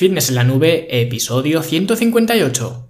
Fitness en la Nube, episodio 158.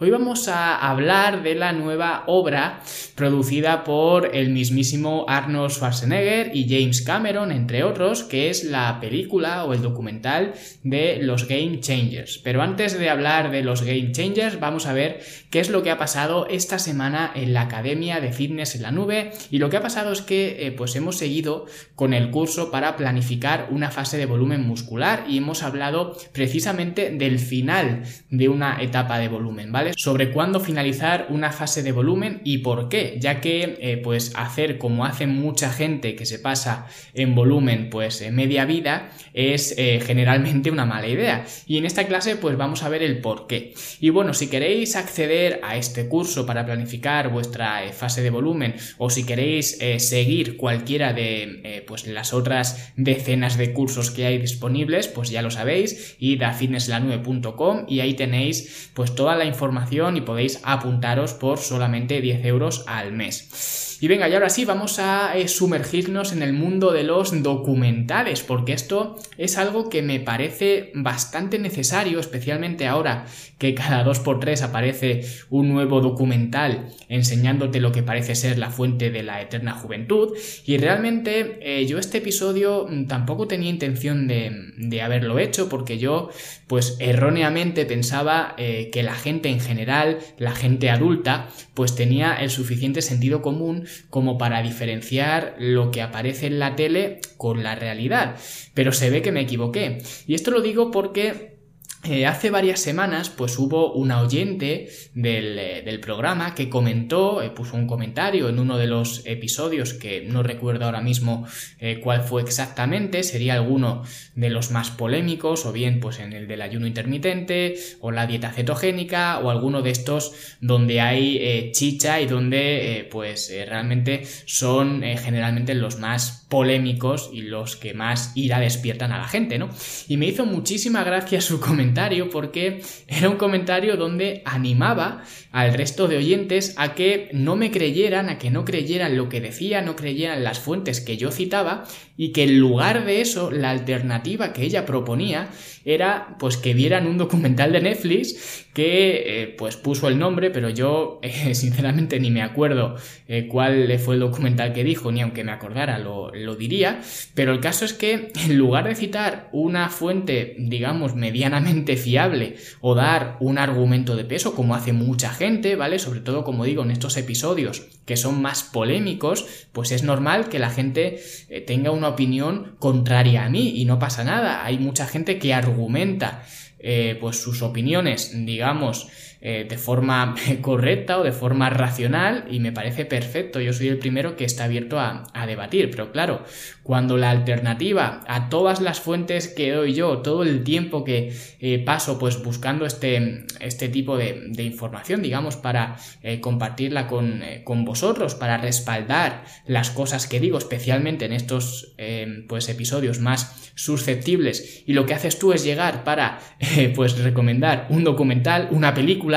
Hoy vamos a hablar de la nueva obra producida por el mismísimo Arnold Schwarzenegger y James Cameron, entre otros, que es la película o el documental de los Game Changers. Pero antes de hablar de los Game Changers, vamos a ver qué es lo que ha pasado esta semana en la Academia de Fitness en la Nube. Y lo que ha pasado es que eh, pues hemos seguido con el curso para planificar una fase de volumen muscular y hemos hablado precisamente del final de una etapa de volumen, ¿vale? Sobre cuándo finalizar una fase de volumen y por qué, ya que eh, pues hacer como hace mucha gente que se pasa en volumen pues en media vida es eh, generalmente una mala idea. Y en esta clase pues vamos a ver el por qué. Y bueno, si queréis acceder a este curso para planificar vuestra eh, fase de volumen o si queréis seguir cualquiera de pues las otras decenas de cursos que hay disponibles, pues ya lo sabéis, id a fitnesslanube.com y ahí tenéis pues toda la información y podéis apuntaros por solamente 10 euros al mes. Y venga, y ahora sí, vamos a eh, sumergirnos en el mundo de los documentales, porque esto es algo que me parece bastante necesario, especialmente ahora que cada dos por tres aparece un nuevo documental enseñándote lo que parece ser la fuente de la eterna juventud. Y realmente eh, yo este episodio tampoco tenía intención de, haberlo hecho, porque yo, pues erróneamente pensaba eh, que la gente en general, la gente adulta, pues tenía el suficiente sentido común como para diferenciar lo que aparece en la tele con la realidad. Pero se ve que me equivoqué. Y esto lo digo porque eh, hace varias semanas, pues hubo una oyente del, eh, programa que comentó, eh, puso un comentario en uno de los episodios que no recuerdo ahora mismo cuál fue exactamente, sería alguno de los más polémicos, o bien pues en el del ayuno intermitente, o la dieta cetogénica, o alguno de estos donde hay chicha y donde pues realmente son generalmente los más polémicos y los que más ira despiertan a la gente, ¿no? Y me hizo muchísima gracia su comentario porque era un comentario donde animaba al resto de oyentes a que no me creyeran, a que no creyeran lo que decía, no creyeran las fuentes que yo citaba y que en lugar de eso la alternativa que ella proponía era pues que vieran un documental de Netflix que eh, pues puso el nombre pero yo eh, sinceramente ni me acuerdo eh, cuál fue el documental que dijo ni aunque me acordara lo, lo diría. Pero el caso es que en lugar de citar una fuente digamos medianamente fiable o dar un argumento de peso como hace mucha gente vale sobre todo como digo en estos episodios que son más polémicos pues es normal que la gente tenga un opinión contraria a mí y no pasa nada. Hay mucha gente que argumenta eh, pues sus opiniones, digamos, eh, de forma correcta o de forma racional y me parece perfecto. Yo soy el primero que está abierto a, debatir, pero claro, cuando la alternativa a todas las fuentes que doy yo, todo el tiempo que eh, paso pues buscando este, este tipo de, información, digamos, para eh, compartirla con, con, vosotros, para respaldar las cosas que digo, especialmente en estos pues episodios más susceptibles y lo que haces tú es llegar para pues recomendar un documental, una película,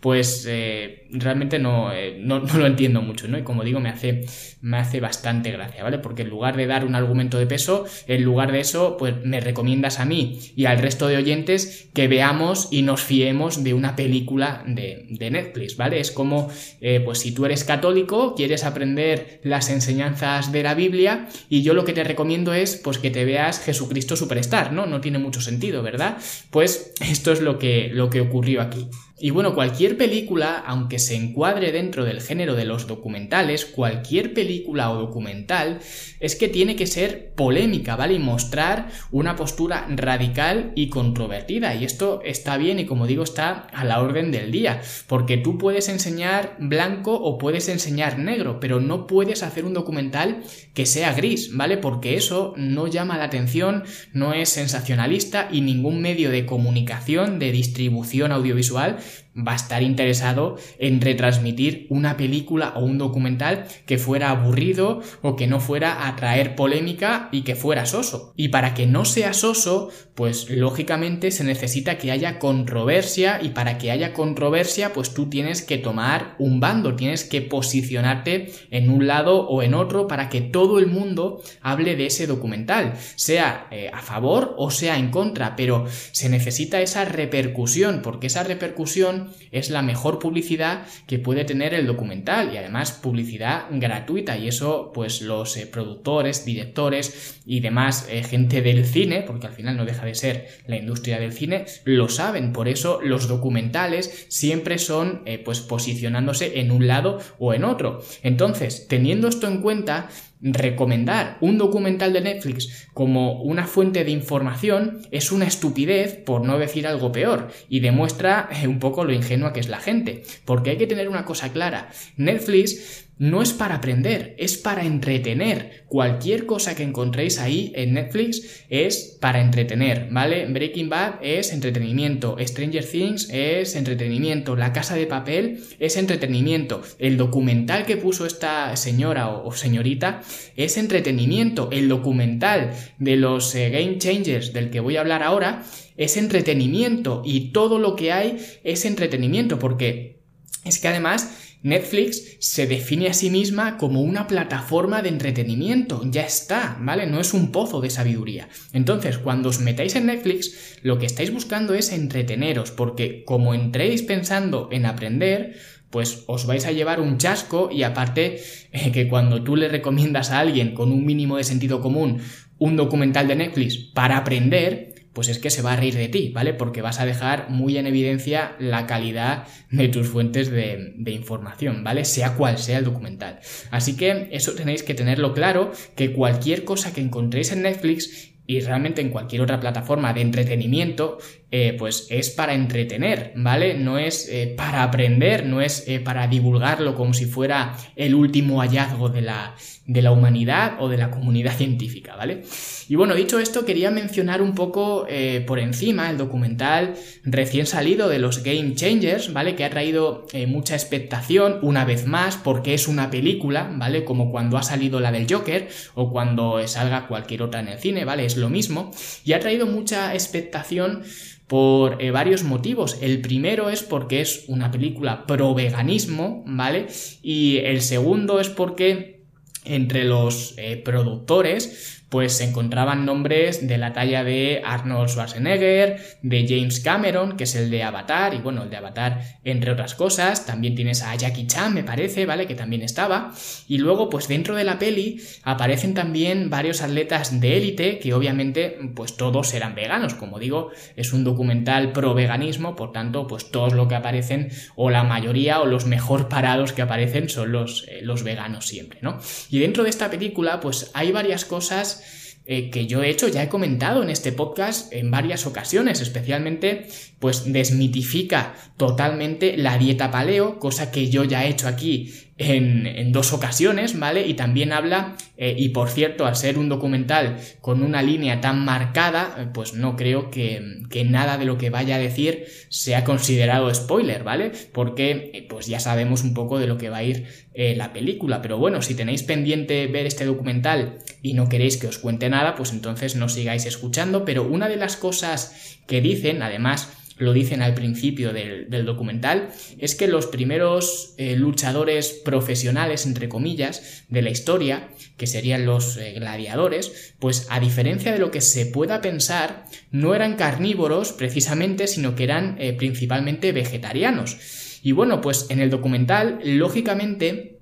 pues eh, realmente no, eh, no, no, lo entiendo mucho, ¿no? Y como digo, me hace, me hace bastante gracia, ¿vale? Porque en lugar de dar un argumento de peso, en lugar de eso, pues me recomiendas a mí y al resto de oyentes que veamos y nos fiemos de una película de, de Netflix, ¿vale? Es como, eh, pues si tú eres católico, quieres aprender las enseñanzas de la Biblia y yo lo que te recomiendo es, pues que te veas Jesucristo Superstar, ¿no? No tiene mucho sentido, ¿verdad? Pues esto es lo que, lo que ocurrió aquí. Y bueno, cualquier película, aunque se encuadre dentro del género de los documentales, cualquier película o documental es que tiene que ser polémica, ¿vale? Y mostrar una postura radical y controvertida. Y esto está bien y como digo está a la orden del día, porque tú puedes enseñar blanco o puedes enseñar negro, pero no puedes hacer un documental que sea gris, ¿vale? Porque eso no llama la atención, no es sensacionalista y ningún medio de comunicación, de distribución audiovisual va a estar interesado en retransmitir una película o un documental que fuera aburrido o que no fuera a traer polémica y que fuera soso. Y para que no sea soso, pues lógicamente se necesita que haya controversia y para que haya controversia, pues tú tienes que tomar un bando, tienes que posicionarte en un lado o en otro para que todo el mundo hable de ese documental, sea eh, a favor o sea en contra, pero se necesita esa repercusión porque esa repercusión es la mejor publicidad que puede tener el documental y además publicidad gratuita y eso pues los eh, productores, directores y demás eh, gente del cine, porque al final no deja de ser la industria del cine, lo saben, por eso los documentales siempre son eh, pues posicionándose en un lado o en otro. Entonces, teniendo esto en cuenta, recomendar un documental de Netflix como una fuente de información es una estupidez, por no decir algo peor, y demuestra eh, un poco lo ingenua que es la gente. Porque hay que tener una cosa clara, Netflix no es para aprender, es para entretener. Cualquier cosa que encontréis ahí en Netflix es para entretener, ¿vale? Breaking Bad es entretenimiento, Stranger Things es entretenimiento, La Casa de Papel es entretenimiento, el documental que puso esta señora o, señorita es entretenimiento, el documental de los eh, Game Changers del que voy a hablar ahora es entretenimiento y todo lo que hay es entretenimiento porque es que además Netflix se define a sí misma como una plataforma de entretenimiento, ya está, ¿vale? No es un pozo de sabiduría. Entonces, cuando os metáis en Netflix, lo que estáis buscando es entreteneros, porque como entréis pensando en aprender, pues os vais a llevar un chasco y aparte eh, que cuando tú le recomiendas a alguien con un mínimo de sentido común un documental de Netflix para aprender, pues es que se va a reír de ti, ¿vale? Porque vas a dejar muy en evidencia la calidad de tus fuentes de, información, ¿vale? Sea cual sea el documental. Así que eso tenéis que tenerlo claro, que cualquier cosa que encontréis en Netflix y realmente en cualquier otra plataforma de entretenimiento, eh, pues es para entretener, ¿vale? No es eh, para aprender, no es eh, para divulgarlo como si fuera el último hallazgo de la, de la humanidad o de la comunidad científica, ¿vale? Y bueno, dicho esto, quería mencionar un poco por encima el documental recién salido de los Game Changers, ¿vale? Que ha traído mucha expectación una vez más porque es una película, ¿vale? Como cuando ha salido la del Joker o cuando salga cualquier otra en el cine, ¿vale? Es lo mismo. Y ha traído mucha expectación por eh, varios motivos. El primero es porque es una película pro veganismo, ¿vale? Y el segundo es porque entre los eh, productores pues se encontraban nombres de la talla de Arnold Schwarzenegger, de James Cameron, que es el de Avatar, y bueno, el de Avatar entre otras cosas, también tienes a Jackie Chan, me parece, ¿vale? Que también estaba, y luego pues dentro de la peli aparecen también varios atletas de élite, que obviamente pues todos eran veganos, como digo, es un documental pro veganismo, por tanto pues todos lo que aparecen, o la mayoría, o los mejor parados que aparecen son los, eh, los veganos siempre, ¿no? Y dentro de esta película pues hay varias cosas eh, que yo he hecho, ya he comentado en este podcast en varias ocasiones, especialmente pues desmitifica totalmente la dieta paleo, cosa que yo ya he hecho aquí en, dos ocasiones, ¿vale? Y también habla, eh, y por cierto, al ser un documental con una línea tan marcada, eh, pues no creo que, nada de lo que vaya a decir sea considerado spoiler, ¿vale? Porque eh, pues ya sabemos un poco de lo que va a ir la película, pero bueno, si tenéis pendiente ver este documental y no queréis que os cuente nada, pues entonces no sigáis escuchando, pero una de las cosas que dicen, además, lo dicen al principio del, documental, es que los primeros eh, luchadores profesionales, entre comillas, de la historia, que serían los eh, gladiadores, pues a diferencia de lo que se pueda pensar, no eran carnívoros precisamente, sino que eran eh, principalmente vegetarianos. Y bueno, pues en el documental, lógicamente,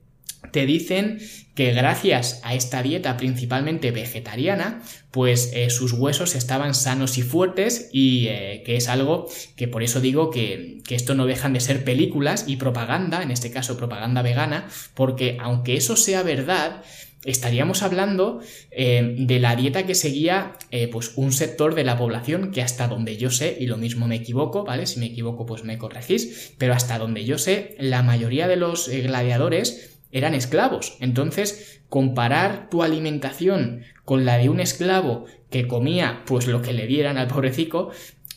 te dicen que gracias a esta dieta principalmente vegetariana, pues eh, sus huesos estaban sanos y fuertes y eh, que es algo que por eso digo que, que, esto no dejan de ser películas y propaganda, en este caso propaganda vegana, porque aunque eso sea verdad, estaríamos hablando eh, de la dieta que seguía pues un sector de la población que hasta donde yo sé, y lo mismo me equivoco, ¿vale? Si me equivoco pues me corregís, pero hasta donde yo sé, la mayoría de los gladiadores eran esclavos. Entonces, comparar tu alimentación con la de un esclavo que comía pues lo que le dieran al pobrecico,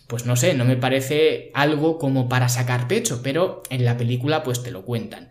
pues no sé, no me parece algo como para sacar pecho, pero en la película pues te lo cuentan.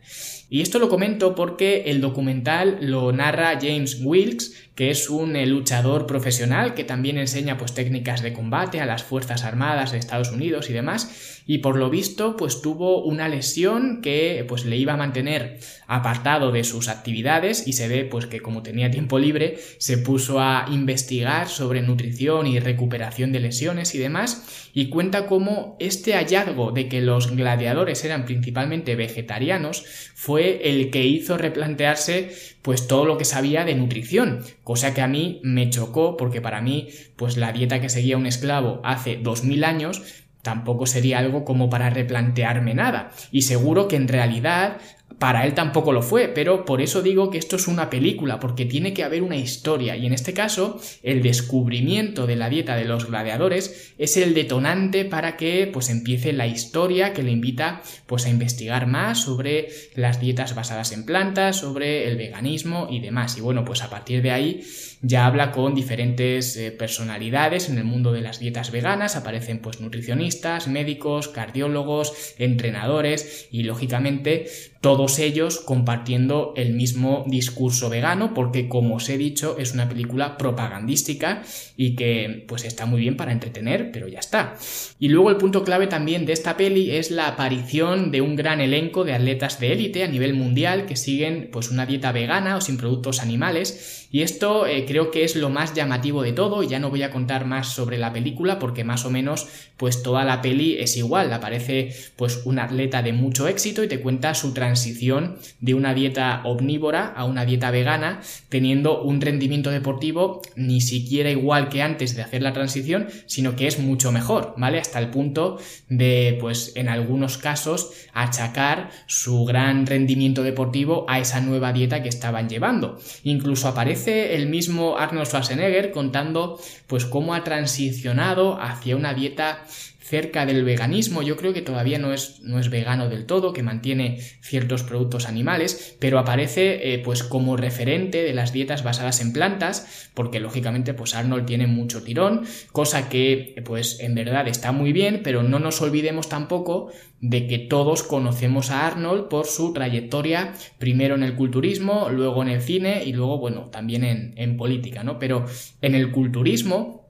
Y esto lo comento porque el documental lo narra James Wilkes, que es un eh, luchador profesional que también enseña pues técnicas de combate a las Fuerzas Armadas de Estados Unidos y demás, y por lo visto pues tuvo una lesión que pues le iba a mantener apartado de sus actividades y se ve pues que como tenía tiempo libre se puso a investigar sobre nutrición y recuperación de lesiones y demás. Y cuenta cómo este hallazgo de que los gladiadores eran principalmente vegetarianos fue el que hizo replantearse pues todo lo que sabía de nutrición, cosa que a mí me chocó porque para mí pues la dieta que seguía un esclavo hace 2000 años tampoco sería algo como para replantearme nada. Y seguro que en realidad para él tampoco lo fue, pero por eso digo que esto es una película, porque tiene que haber una historia, y en este caso, el descubrimiento de la dieta de los gladiadores es el detonante para que pues empiece la historia que le invita pues a investigar más sobre las dietas basadas en plantas, sobre el veganismo y demás. Y bueno, pues a partir de ahí ya habla con diferentes eh, personalidades en el mundo de las dietas veganas, aparecen pues nutricionistas, médicos, cardiólogos, entrenadores y lógicamente todos ellos compartiendo el mismo discurso vegano porque como os he dicho es una película propagandística y que pues está muy bien para entretener pero ya está. Y luego el punto clave también de esta peli es la aparición de un gran elenco de atletas de élite a nivel mundial que siguen pues una dieta vegana o sin productos animales y esto eh, creo que es lo más llamativo de todo ya no voy a contar más sobre la película porque más o menos pues toda la peli es igual, aparece pues un atleta de mucho éxito y te cuenta su transición transición de una dieta omnívora a una dieta vegana, teniendo un rendimiento deportivo ni siquiera igual que antes de hacer la transición, sino que es mucho mejor, ¿vale? Hasta el punto de, pues, en algunos casos, achacar su gran rendimiento deportivo a esa nueva dieta que estaban llevando. Incluso aparece el mismo Arnold Schwarzenegger contando, pues, cómo ha transicionado hacia una dieta cerca del veganismo. Yo creo que todavía no es, no es vegano del todo, que mantiene ciertos productos animales, pero aparece eh, pues como referente de las dietas basadas en plantas, porque lógicamente pues Arnold tiene mucho tirón, cosa que pues en verdad está muy bien, pero no nos olvidemos tampoco de que todos conocemos a Arnold por su trayectoria, primero en el culturismo, luego en el cine y luego, bueno, también en, en política, ¿no? Pero en el culturismo,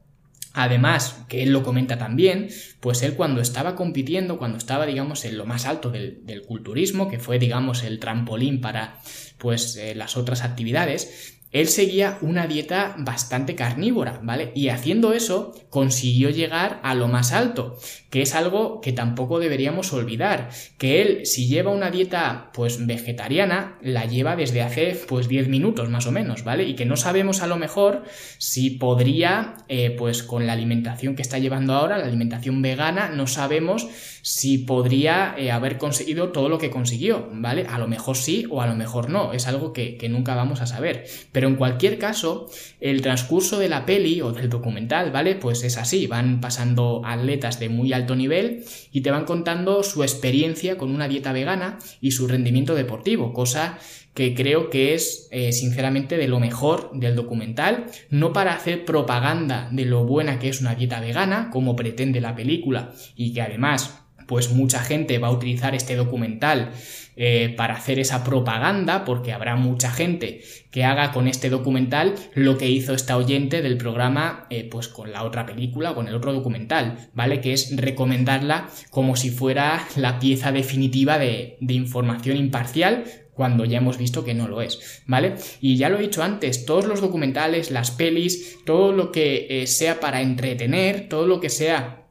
Además, que él lo comenta también, pues él cuando estaba compitiendo, cuando estaba, digamos, en lo más alto del, culturismo, que fue, digamos, el trampolín para, pues, eh, las otras actividades, él seguía una dieta bastante carnívora, ¿vale? Y haciendo eso consiguió llegar a lo más alto, que es algo que tampoco deberíamos olvidar, que él si lleva una dieta pues vegetariana, la lleva desde hace pues 10 minutos más o menos, ¿vale? Y que no sabemos a lo mejor si podría eh, pues con la alimentación que está llevando ahora, la alimentación vegana, no sabemos si podría eh, haber conseguido todo lo que consiguió, ¿vale? A lo mejor sí o a lo mejor no, es algo que, que nunca vamos a saber. Pero en cualquier caso, el transcurso de la peli o del documental, ¿vale? Pues es así, van pasando atletas de muy alto nivel y te van contando su experiencia con una dieta vegana y su rendimiento deportivo, cosa que creo que es eh, sinceramente de lo mejor del documental, no para hacer propaganda de lo buena que es una dieta vegana, como pretende la película, y que además pues mucha gente va a utilizar este documental eh, para hacer esa propaganda, porque habrá mucha gente que haga con este documental lo que hizo esta oyente del programa, eh, pues con la otra película, con el otro documental, ¿vale? Que es recomendarla como si fuera la pieza definitiva de, información imparcial, cuando ya hemos visto que no lo es, ¿vale? Y ya lo he dicho antes, todos los documentales, las pelis, todo lo que eh, sea para entretener, todo lo que sea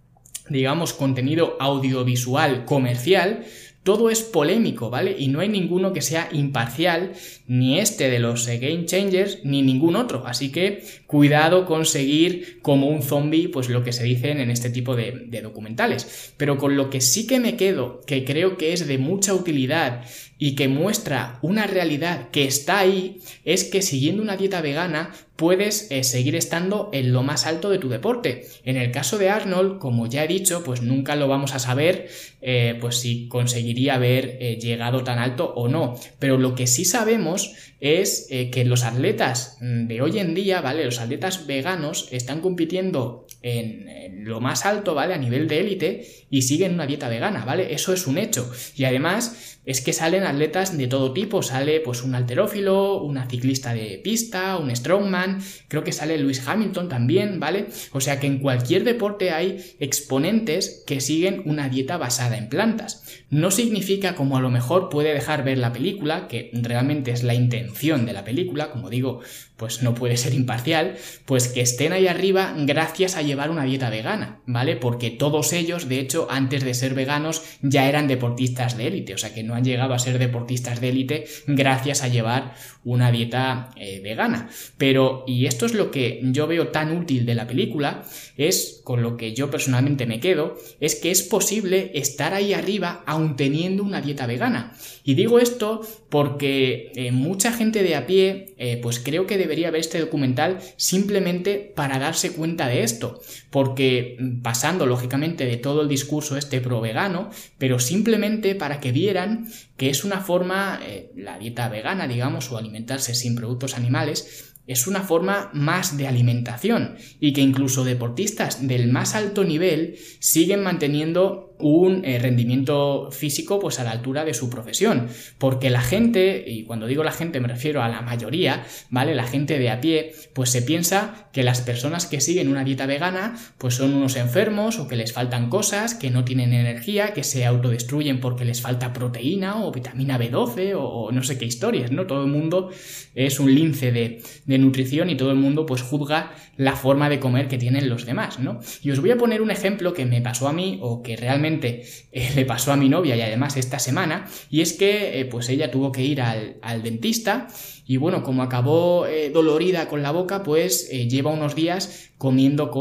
digamos, contenido audiovisual comercial, todo es polémico, ¿vale? Y no hay ninguno que sea imparcial, ni este de los Game Changers, ni ningún otro. Así que cuidado con seguir como un zombie, pues lo que se dicen en este tipo de, de documentales. Pero con lo que sí que me quedo, que creo que es de mucha utilidad y que muestra una realidad que está ahí, es que siguiendo una dieta vegana puedes eh, seguir estando en lo más alto de tu deporte. En el caso de Arnold, como ya he dicho, pues nunca lo vamos a saber eh, pues si conseguiría haber eh, llegado tan alto o no. Pero lo que sí sabemos es que los atletas mm, de hoy en día, ¿vale? Los atletas veganos están compitiendo en, en lo más alto, ¿vale? A nivel de élite y siguen una dieta vegana, ¿vale? Eso es un hecho. Y además es que salen atletas de todo tipo, sale pues un alterófilo, una ciclista de pista, un strongman, creo que sale Lewis Hamilton también, ¿vale? O sea que en cualquier deporte hay exponentes que siguen una dieta basada en plantas. No significa como a lo mejor puede dejar ver la película, que realmente es la intención de la película, como digo, pues no puede ser imparcial, pues que estén ahí arriba gracias a llevar una dieta vegana, ¿vale? Porque todos ellos, de hecho, antes de ser veganos ya eran deportistas de élite, o sea que no han llegado a ser deportistas de élite gracias a llevar una dieta eh, vegana. Pero, y esto es lo que yo veo tan útil de la película, es con lo que yo personalmente me quedo, es que es posible estar ahí arriba aun teniendo una dieta vegana. Y digo esto porque eh, mucha gente de a pie, eh, pues creo que debería ver este documental simplemente para darse cuenta de esto, porque mm, pasando lógicamente de todo el discurso este pro vegano, pero simplemente para que vieran que es una forma, eh, la dieta vegana, digamos, o alimentarse sin productos animales, es una forma más de alimentación y que incluso deportistas del más alto nivel siguen manteniendo un eh, rendimiento físico pues a la altura de su profesión. Porque la gente y cuando digo la gente me refiero a la mayoría vale la gente de a pie pues se piensa que las personas que siguen una dieta vegana pues son unos enfermos o que les faltan cosas que no tienen energía que se autodestruyen porque les falta proteína o vitamina B12 o, no sé qué historias no todo el mundo es un lince de, nutrición y todo el mundo pues juzga la forma de comer que tienen los demás no y os voy a poner un ejemplo que me pasó a mí o que realmente eh, le pasó a mi novia y además esta semana, y es que eh, pues ella tuvo que ir al, dentista y bueno, como acabó eh, dolorida con la boca, pues lleva unos días comiendo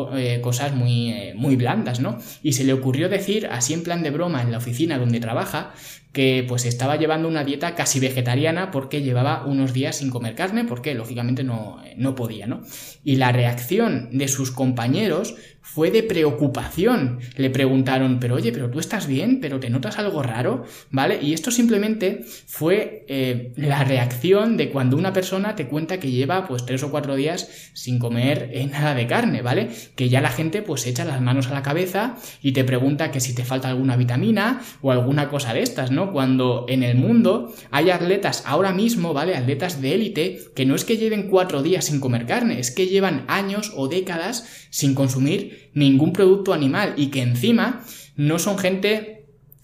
cosas muy, muy blandas, ¿no? Y se le ocurrió decir, así en plan de broma, en la oficina donde trabaja, que pues estaba llevando una dieta casi vegetariana porque llevaba unos días sin comer carne, porque lógicamente no, no podía, ¿no? Y la reacción de sus compañeros fue de preocupación. Le preguntaron, pero oye, pero tú estás bien, pero te notas algo raro, ¿vale? Y esto simplemente fue eh, la reacción de cuando una persona te cuenta que lleva pues tres o cuatro días sin comer eh, nada de carne, ¿vale? Que ya la gente pues echa las manos a la cabeza y te pregunta que si te falta alguna vitamina o alguna cosa de estas, ¿no? Cuando en el mundo hay atletas ahora mismo, ¿vale? Atletas de élite que no es que lleven cuatro días sin comer carne, es que llevan años o décadas sin consumir ningún producto animal y que encima no son gente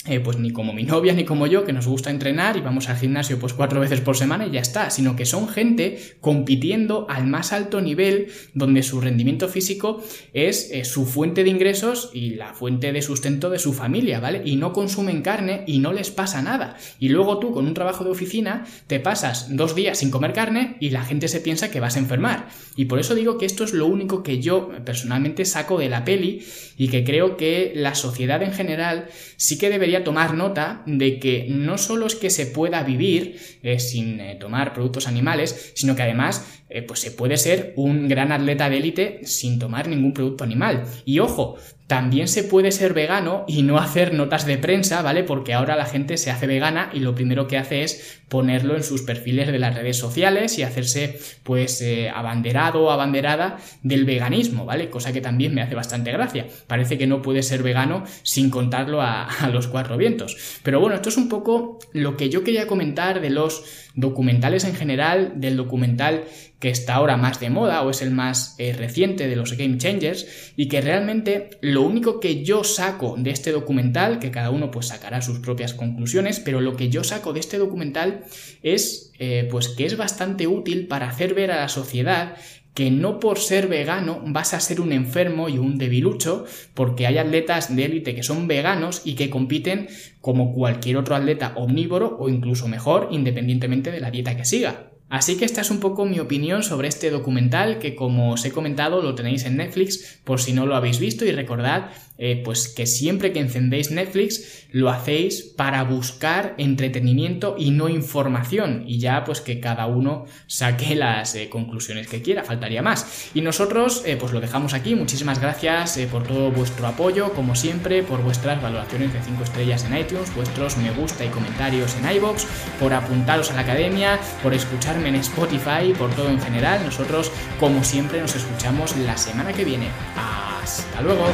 eh, pues ni como mi novia ni como yo, que nos gusta entrenar y vamos al gimnasio pues cuatro veces por semana y ya está, sino que son gente compitiendo al más alto nivel donde su rendimiento físico es eh, su fuente de ingresos y la fuente de sustento de su familia, ¿vale? Y no consumen carne y no les pasa nada. Y luego tú con un trabajo de oficina te pasas dos días sin comer carne y la gente se piensa que vas a enfermar. Y por eso digo que esto es lo único que yo personalmente saco de la peli y que creo que la sociedad en general sí que debería tomar nota de que no solo es que se pueda vivir eh, sin eh, tomar productos animales, sino que además eh, pues se puede ser un gran atleta de élite sin tomar ningún producto animal. Y ojo, también se puede ser vegano y no hacer notas de prensa, ¿vale? Porque ahora la gente se hace vegana y lo primero que hace es ponerlo en sus perfiles de las redes sociales y hacerse, pues, abanderado o abanderada del veganismo, ¿vale? Cosa que también me hace bastante gracia. Parece que no puede ser vegano sin contarlo a, a los cuatro. Pero bueno, esto es un poco lo que yo quería comentar de los documentales en general, del documental que está ahora más de moda o es el más eh, reciente de los Game Changers y que realmente lo único que yo saco de este documental, que cada uno pues sacará sus propias conclusiones, pero lo que yo saco de este documental es eh, pues que es bastante útil para hacer ver a la sociedad que no por ser vegano vas a ser un enfermo y un debilucho, porque hay atletas de élite que son veganos y que compiten como cualquier otro atleta omnívoro o incluso mejor, independientemente de la dieta que siga. Así que esta es un poco mi opinión sobre este documental que como os he comentado lo tenéis en Netflix por si no lo habéis visto y recordad eh, pues que siempre que encendéis Netflix lo hacéis para buscar entretenimiento y no información y ya pues que cada uno saque las eh, conclusiones que quiera, faltaría más. Y nosotros eh, pues lo dejamos aquí, muchísimas gracias por todo vuestro apoyo, como siempre, por vuestras valoraciones de 5 estrellas en iTunes, vuestros me gusta y comentarios en iBox, por apuntaros a la academia, por escucharme en Spotify, por todo en general. Nosotros como siempre nos escuchamos la semana que viene. Hasta luego.